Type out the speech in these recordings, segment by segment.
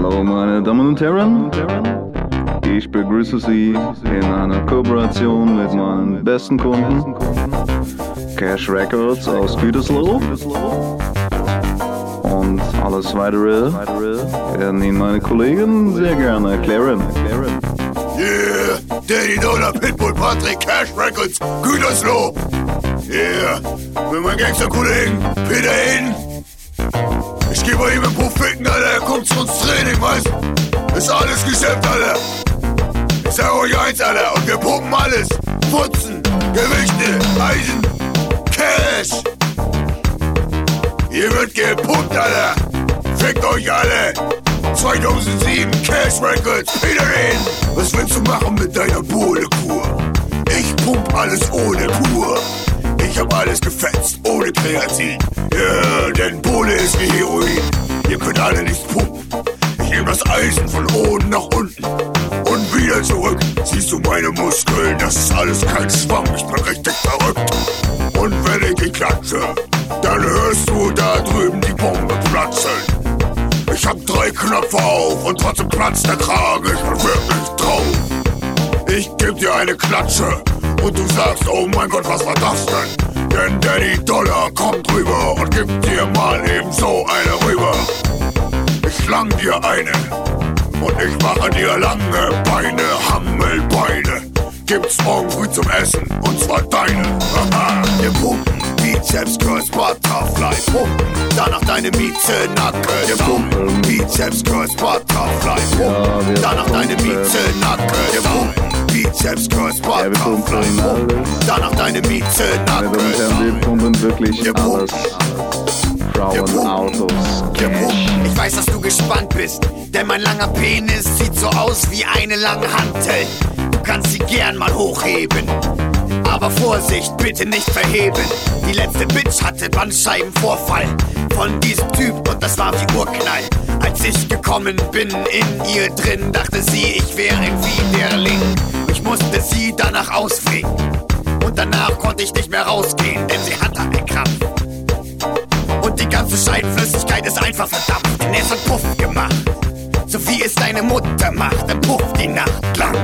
Hallo meine Damen und Herren, ich begrüße Sie in einer Kooperation mit meinen besten Kunden, Cash Records aus Gütersloh. Und alles weitere werden Ihnen meine Kollegen sehr gerne erklären. Yeah, Danny Dollar, Pitbull, Patrick, Cash Records, Gütersloh. Yeah, mit meinen Gangster-Kollegen Peter Hayden. Ich geh bei ihm im ficken, Alter, er kommt zu uns Training, weißt Ist alles Geschäft, Alter. Ich sag euch eins, Alter, und wir pumpen alles. Putzen, Gewichte, Eisen, Cash. Hier wird gepumpt, Alter. Fickt euch alle. 2007 Cash Records, Peter In. Was willst du machen mit deiner Bohlekur? Ich pump alles ohne Kur. Ich hab alles gefetzt, ohne Kreatin. Yeah, denn Bohle ist wie Heroin. Ihr könnt alle nichts pumpen. Ich nehm das Eisen von oben nach unten und wieder zurück. Siehst du meine Muskeln? Das ist alles kein Schwamm. Ich bin richtig verrückt. Und wenn ich dich klatsche, dann hörst du da drüben die Bombe platzen. Ich hab drei Knöpfe auf und trotzdem platzt der Kragen. Ich bin wirklich drauf. Ich geb dir eine Klatsche und du sagst, oh mein Gott, was war das denn? Denn Danny Dollar kommt rüber und gibt dir mal eben so eine rüber. Ich schlang dir eine und ich mache dir lange Beine, Hammelbeine. Gibt's morgen früh zum Essen und zwar deine. Haha, wir pumpen Bizeps, Curls, Butterfly, pumpen. Danach deine Mieze, Nacken, wir pumpen. Bizeps, Curls, Butterfly, pumpen. Danach deine Mieze, Nacken, wir pumpen. Alles. pumpen. Danach deine Meine Damen und Herren, wir pumpen wirklich Wir alles. Frauen, Autos, Cash. Ich weiß, dass du gespannt bist, denn mein langer Penis sieht so aus wie eine lange Hantel. Du kannst sie gern mal hochheben. Aber Vorsicht, bitte nicht verheben. Die letzte Bitch hatte Bandscheibenvorfall von diesem Typ und das war wie Urknall. Als ich gekommen bin in ihr drin, dachte sie, ich wäre ein Widerling. Musste sie danach ausfegen. Und danach konnte ich nicht mehr rausgehen, denn sie hatte einen Krampf. Und die ganze Scheidenflüssigkeit ist einfach verdampft. Denn es hat Puff gemacht. So wie es deine Mutter macht, dann pufft die Nacht lang.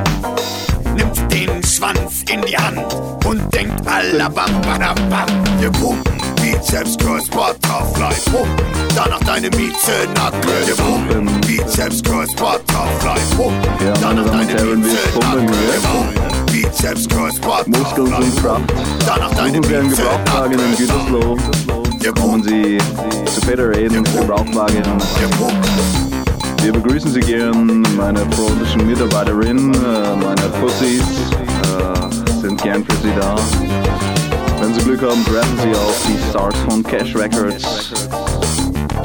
Nimmt den Schwanz in die Hand und denkt alabam, badam, bam. Wir pumpen, Bizeps, Curls, Butterfly, pumpen. Danach deine Mieze, Nacken, wir pumpen. Bizeps, Curls, Butterfly, pumpen. Meine Damen und Herren, wir pumpen pumpen. Bizeps, Curls, Muskeln Butterfly, sind Kraft. Danach deine Suchen Sie einen Gebrauchtwagen in Gütersloh. Kommen Sie zu Peter im Gebrauchtwagen. wir begrüßen Sie gern, meine freundlichen Mitarbeiterinnen, äh, meine Pussys äh, sind gern für Sie da. Wenn Sie Glück haben, treffen Sie auch die Stars von Cash Records.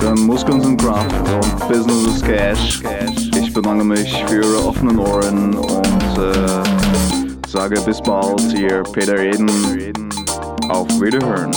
Denn Muskeln sind Kraft und Business ist Cash. Bedanke mich für Ihre offenen Ohren und äh, sage bis bald, Ihr Peter Eden. Auf Wiederhören.